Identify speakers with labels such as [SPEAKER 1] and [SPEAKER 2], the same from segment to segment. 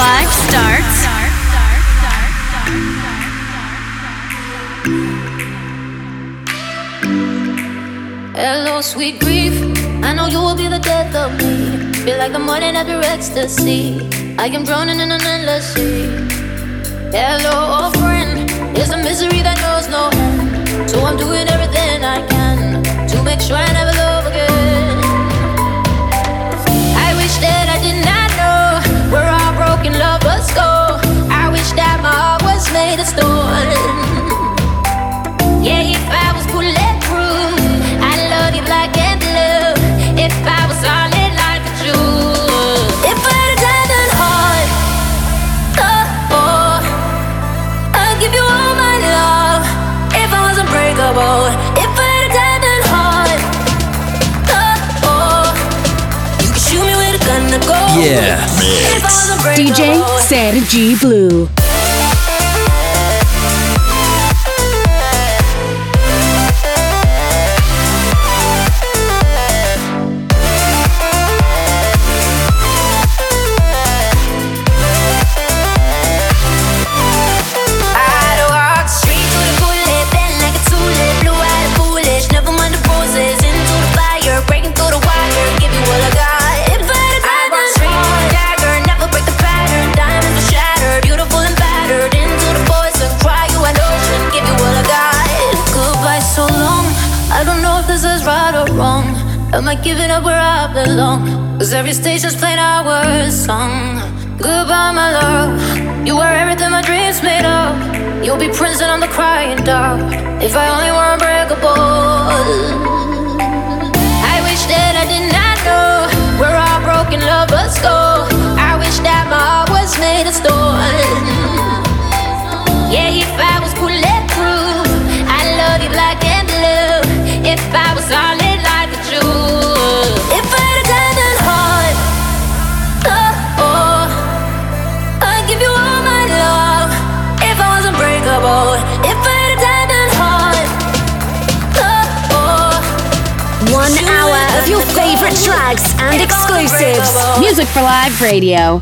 [SPEAKER 1] Live starts.
[SPEAKER 2] Hello, sweet grief. I know you will be the death of me. Feel like the morning after ecstasy. I am drowning in an endless sea. Hello, old friend. It's a misery that knows no end. So I'm doing everything I can to make sure I never love I was blue let blue love you like and blue. If i was on like the blue if it had a dead heart ah oh i'll give you all my love. If i wasn't if it had a dead heart ah oh you could show me where to go
[SPEAKER 3] yeah.
[SPEAKER 2] man
[SPEAKER 1] DJ. Sergi Blue.
[SPEAKER 2] Every station's playing our song. Goodbye, my love. You are everything my dreams made of. You'll be Prince on the crying dog. If I only were unbreakable. I wish that I did not know where our broken lovers go. I wish that my heart was made of stone.
[SPEAKER 4] Exclusives.
[SPEAKER 1] Music for Live Radio.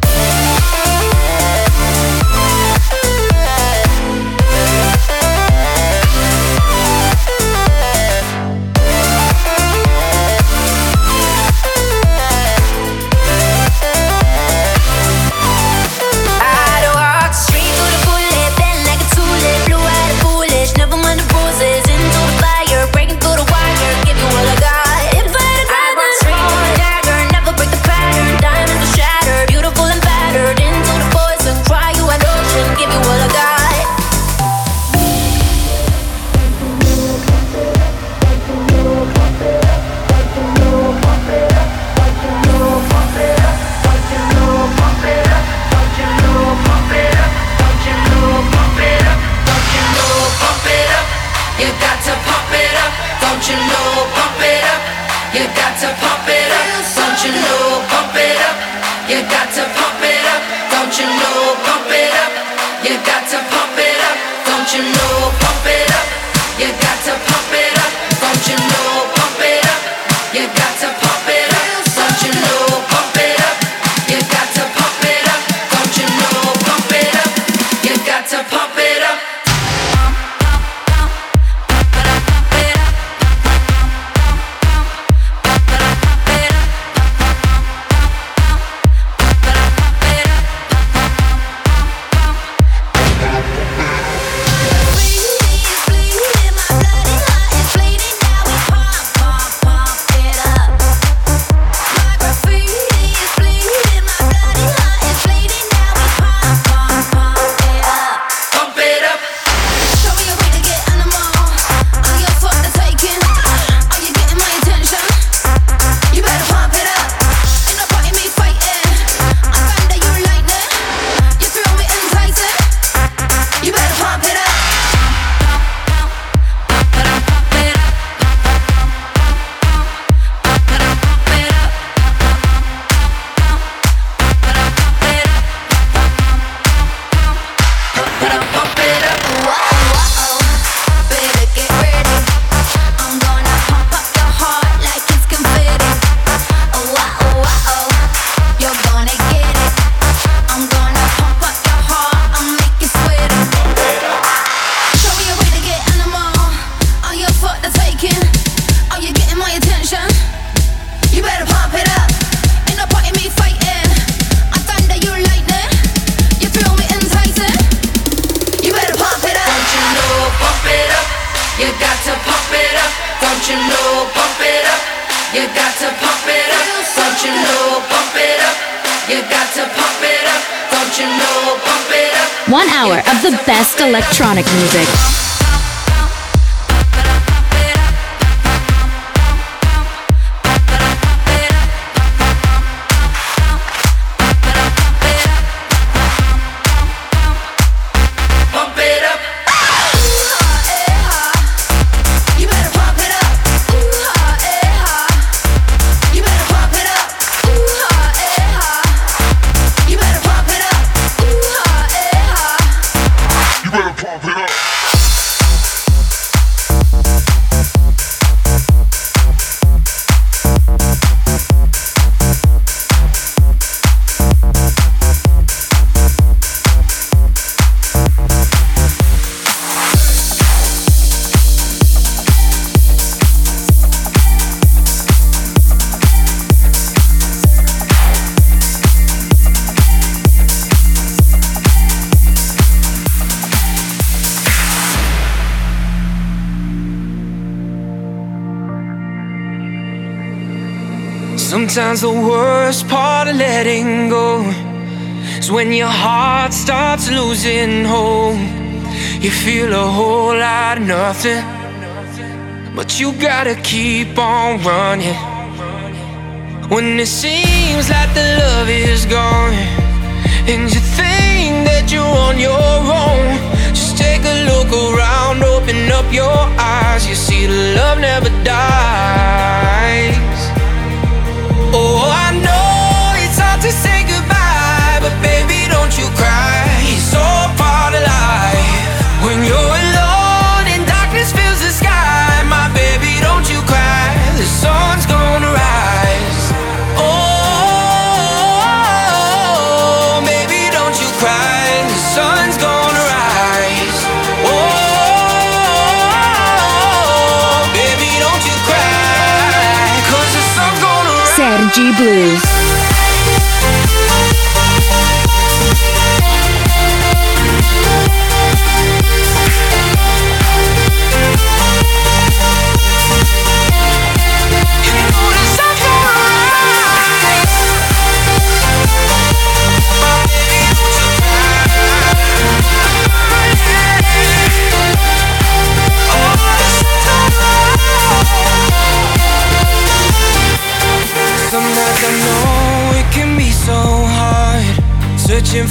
[SPEAKER 5] Electronic music.
[SPEAKER 4] Feel a whole lot of nothing, but you gotta keep on running. When it seems like the love is gone, and you think that you're on your own, just take a look around, open up your eyes. You see, the love never dies.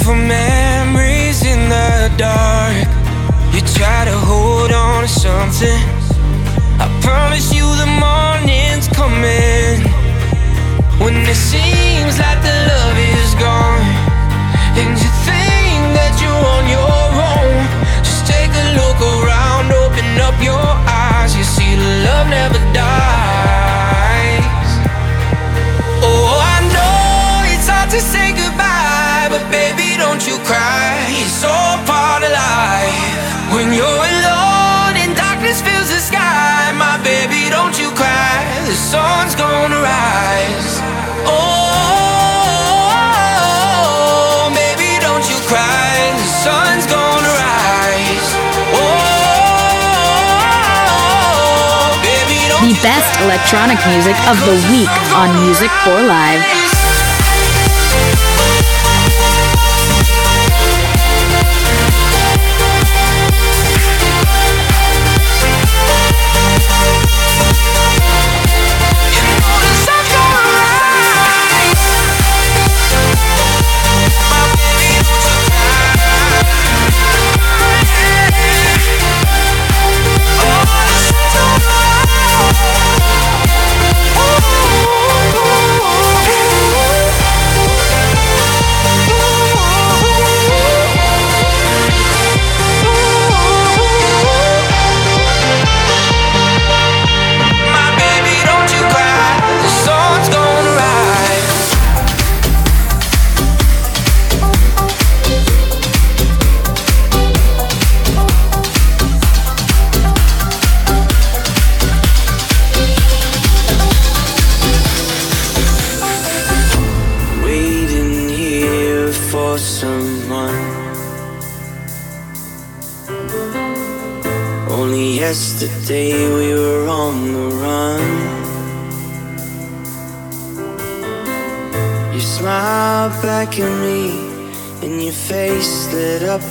[SPEAKER 4] For memories in the dark. You try to hold on to something don't you cry. It's all part of life. When you're alone and darkness fills the sky, my baby, don't you cry. The sun's gonna rise. Oh, baby, don't you cry. The sun's gonna rise. Oh, baby,
[SPEAKER 5] The best electronic music of the week on Music for Live.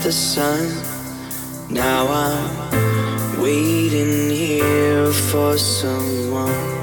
[SPEAKER 4] the
[SPEAKER 6] sun. Now I'm waiting here for someone.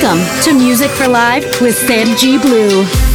[SPEAKER 1] Welcome to Music for Live with Sergi Blue.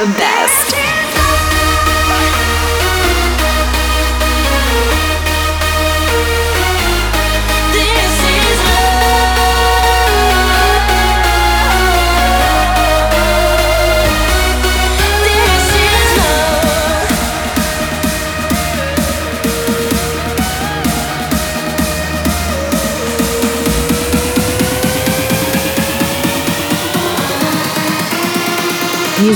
[SPEAKER 7] The best.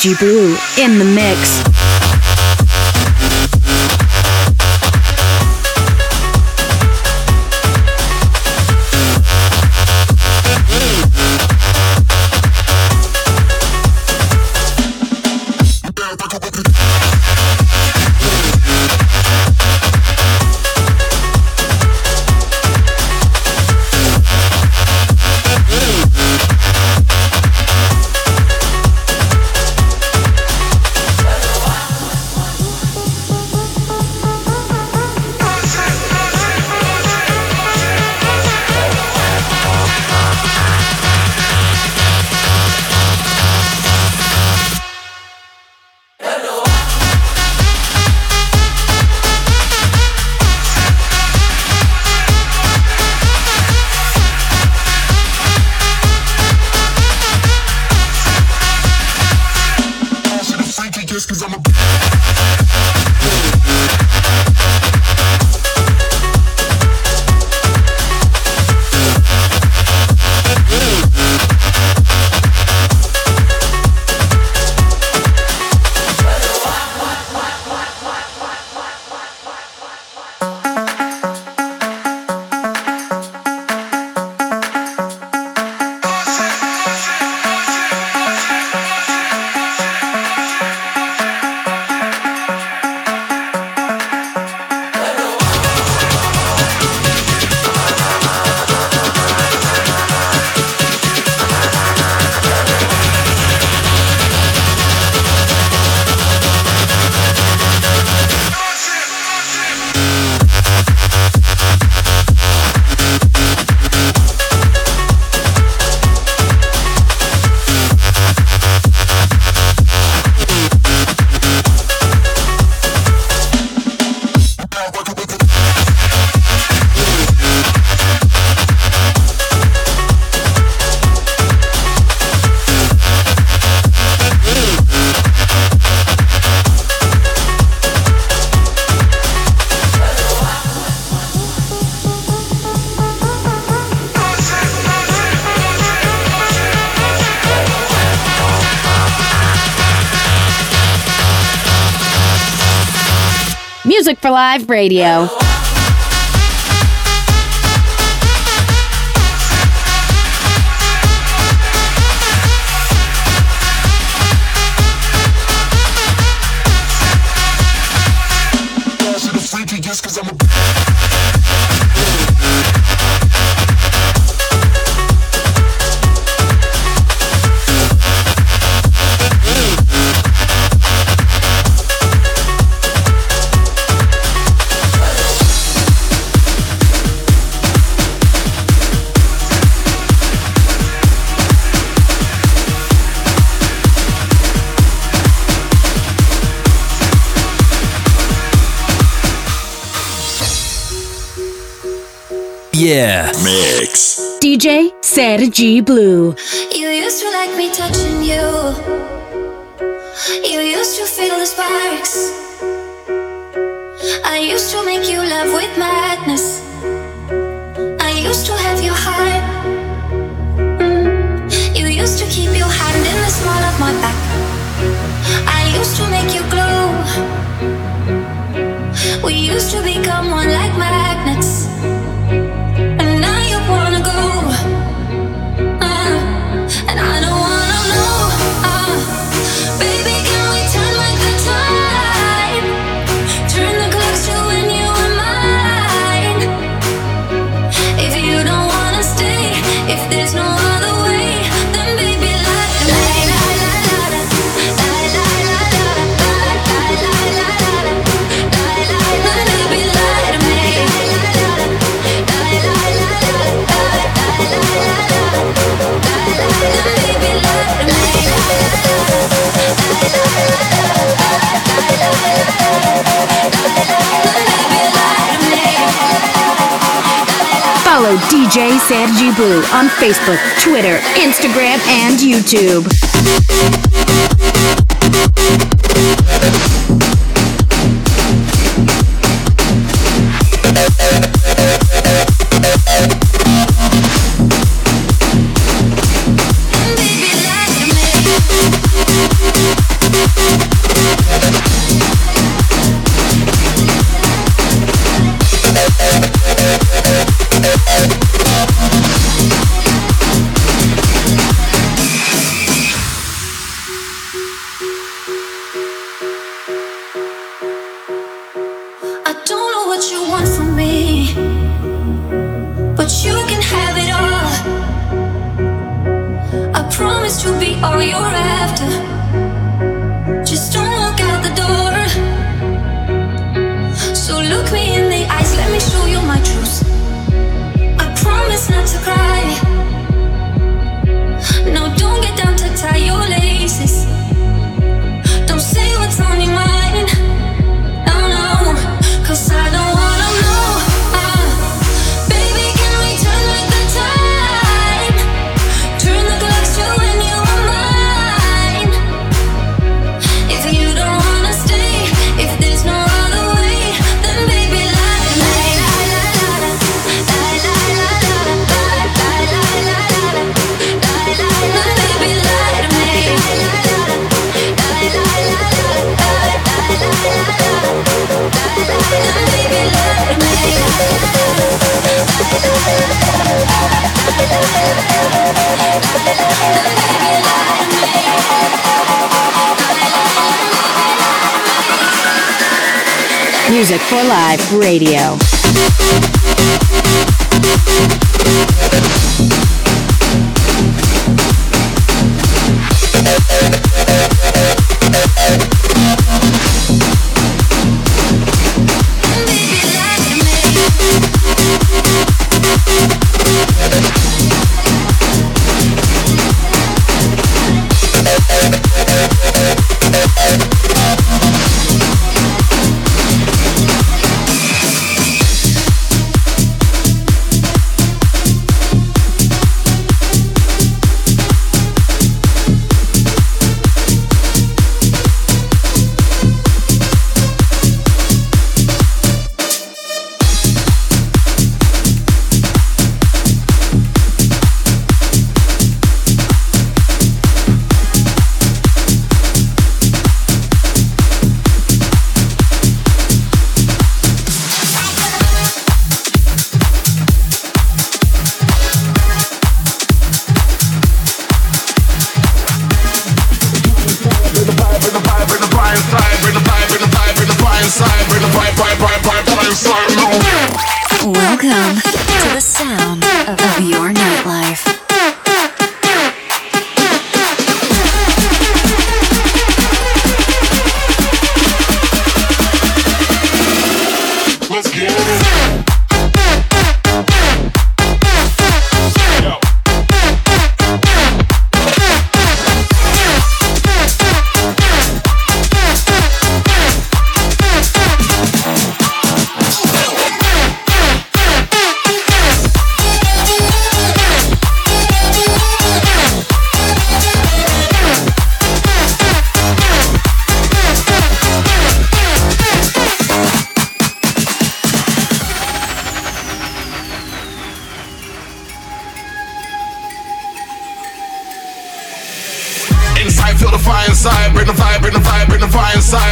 [SPEAKER 1] Sergi Blue in the mix. Live Radio. DJ Sergi Blue.
[SPEAKER 2] You used to like me touching you. You used to feel the sparks. I used to make you love with madness. I used to have your heart. Mm. You used to keep your hand in the small of my back. I used to make you glow. We used to become one like magnets.
[SPEAKER 1] DJ Sergi Blue on Facebook, Twitter, Instagram, and YouTube.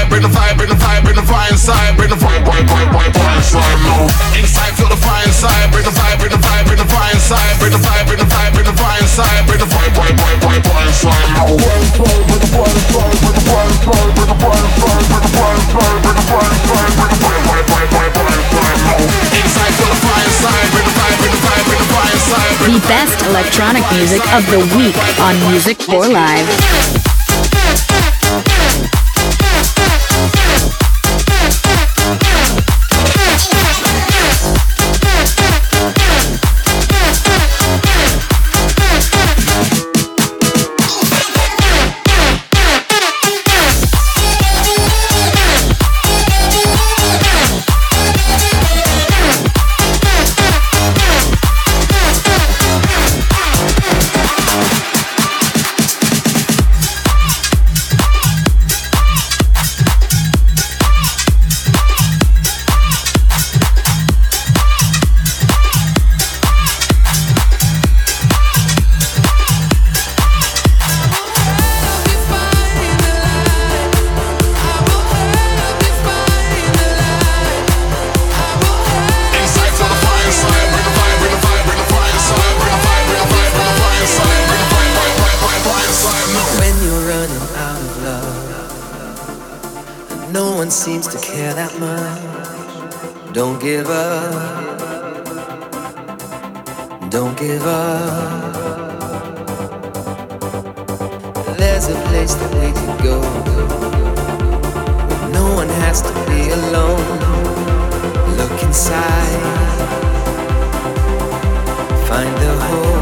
[SPEAKER 8] Bring the fire, bring the fire, bring the fire inside. Bring the fire, inside. Feel the fire inside. Bring the fire, bring the fire, bring the fire inside. Bring the fire, bring the fire, bring the fire inside. Bring the fire. The
[SPEAKER 1] best electronic music of the week on Music for Live.
[SPEAKER 6] Don't give up.
[SPEAKER 9] There's a place that we can go. No one has to be alone. Look inside. Find the hope.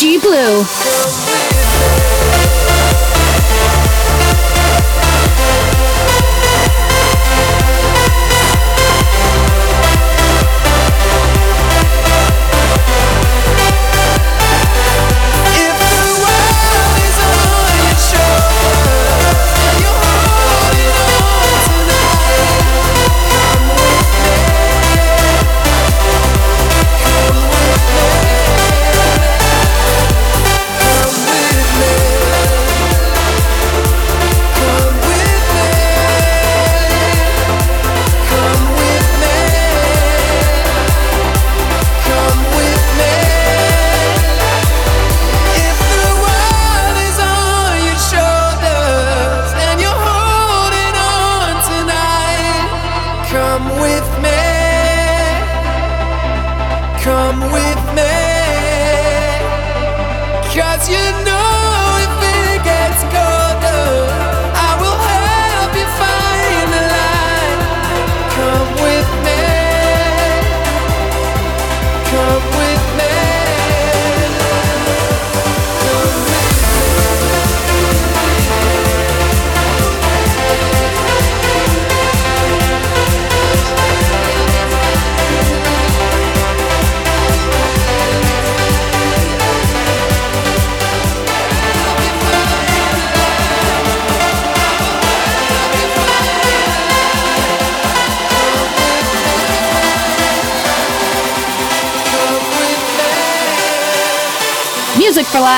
[SPEAKER 4] G Blue.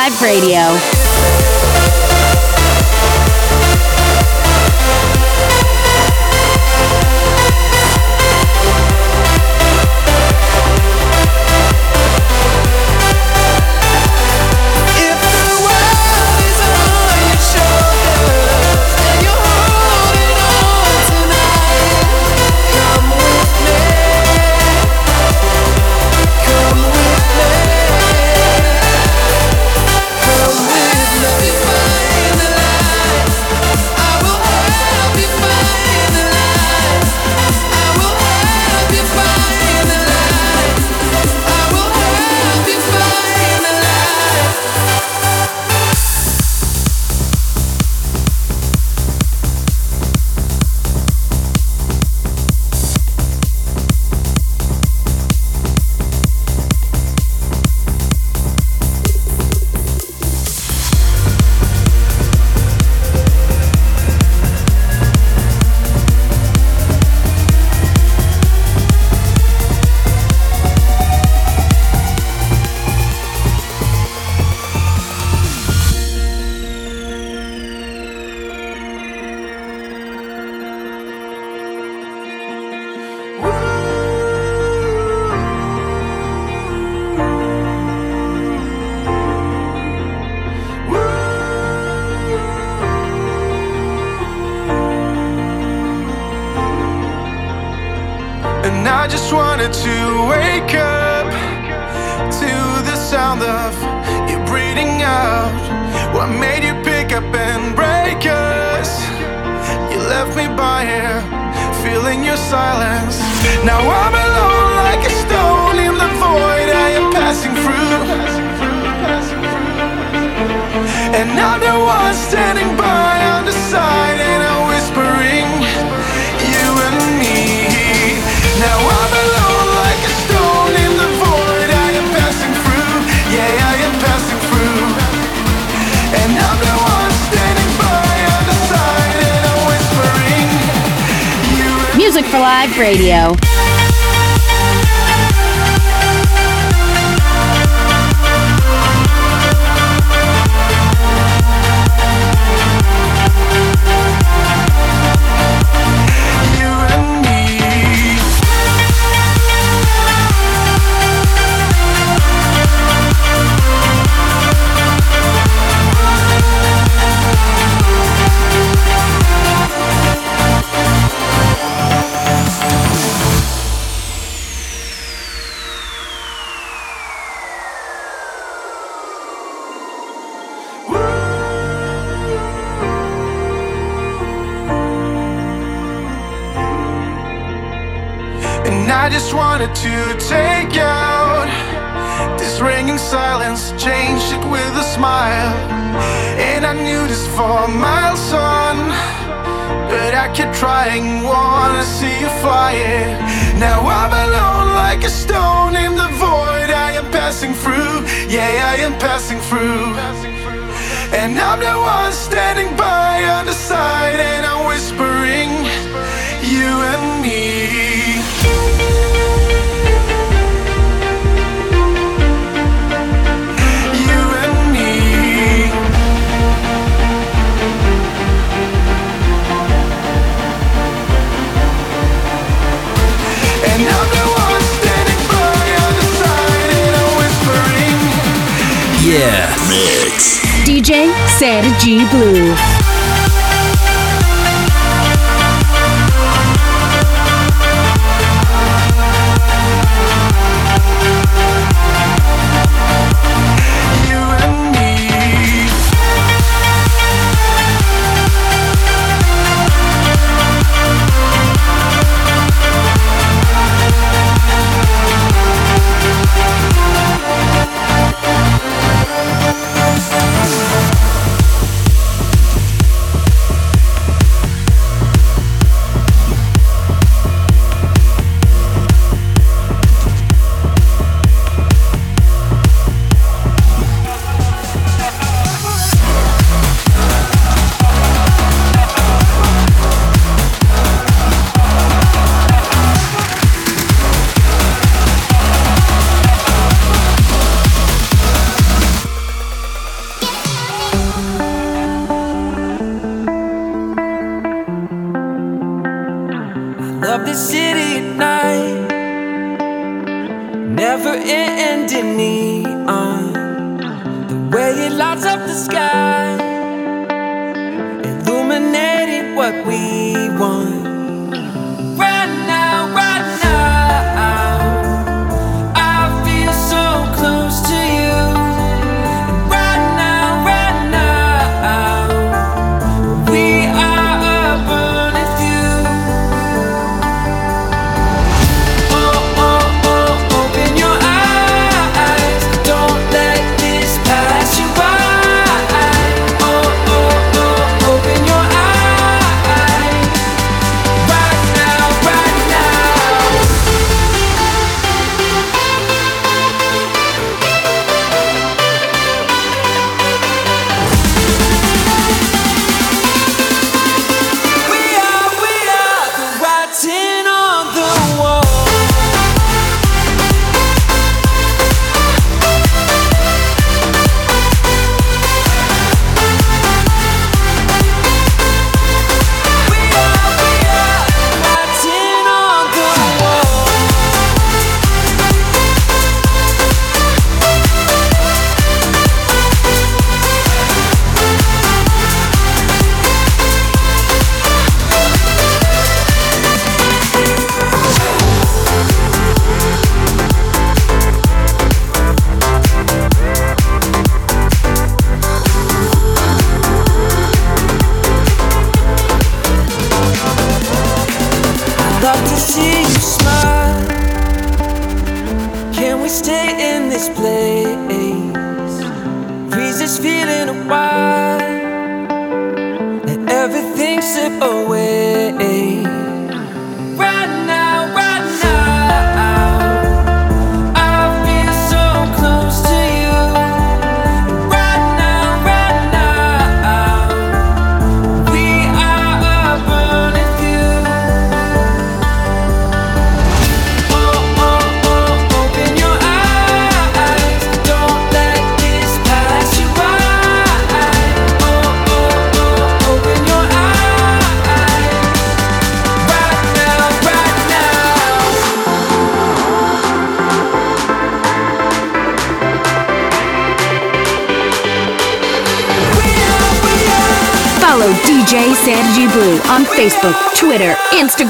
[SPEAKER 4] Live Radio.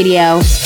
[SPEAKER 4] Radio.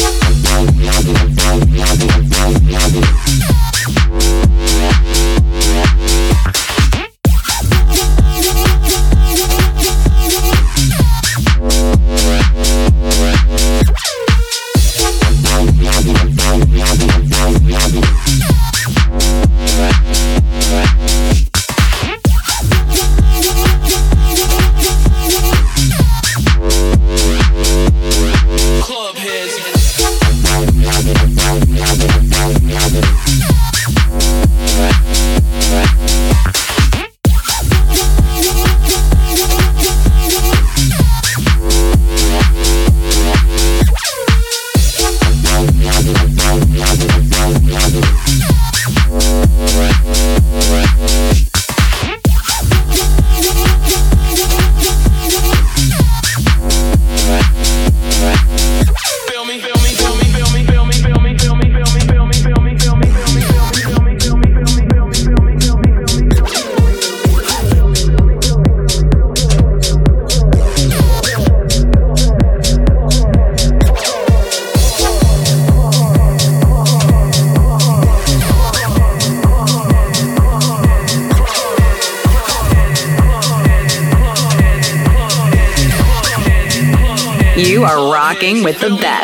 [SPEAKER 10] Are rocking with the best.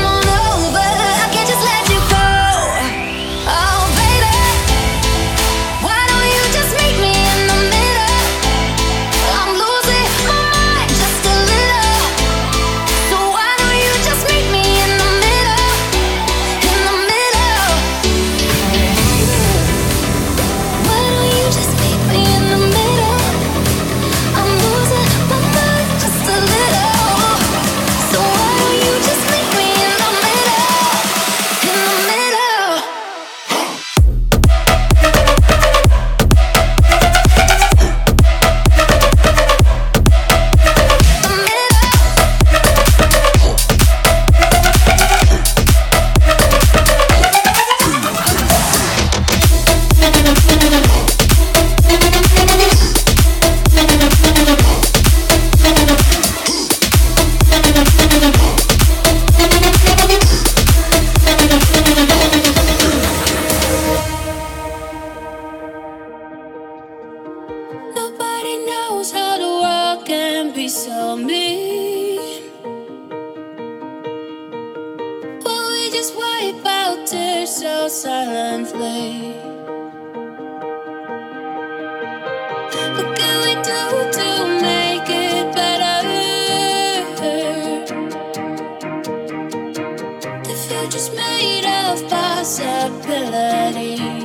[SPEAKER 2] just
[SPEAKER 11] made of possibilities.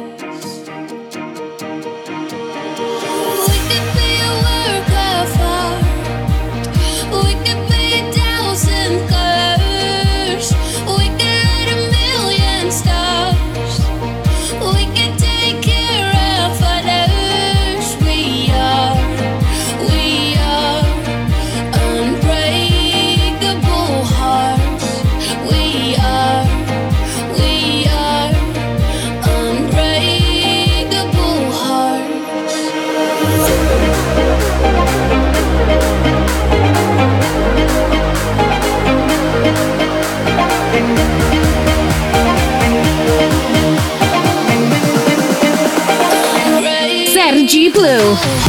[SPEAKER 2] you.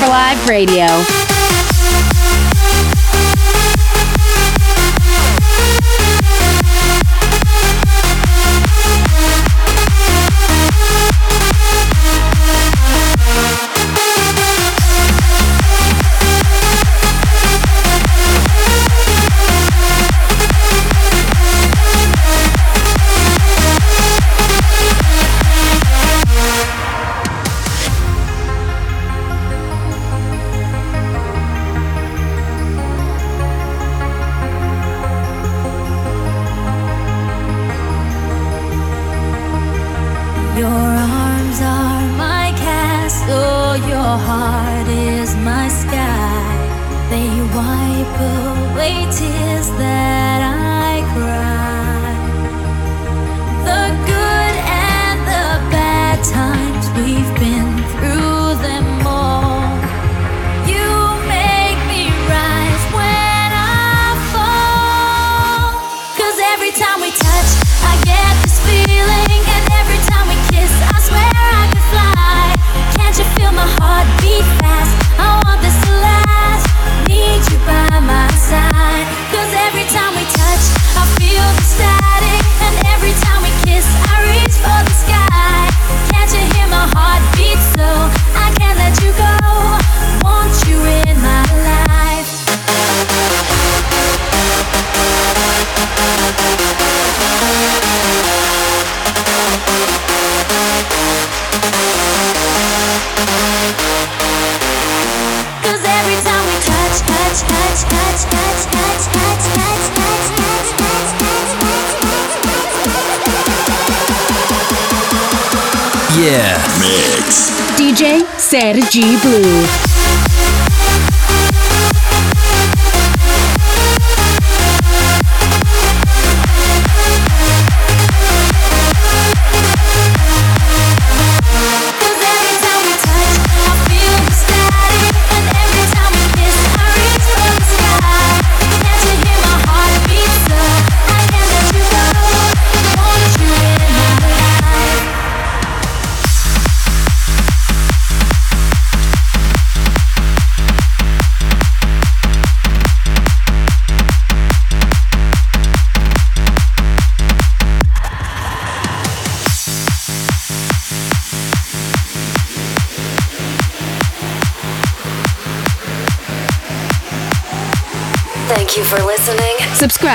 [SPEAKER 2] for
[SPEAKER 1] Live Radio.
[SPEAKER 2] my heart
[SPEAKER 3] beats. mix.
[SPEAKER 1] DJ Sergi Blue.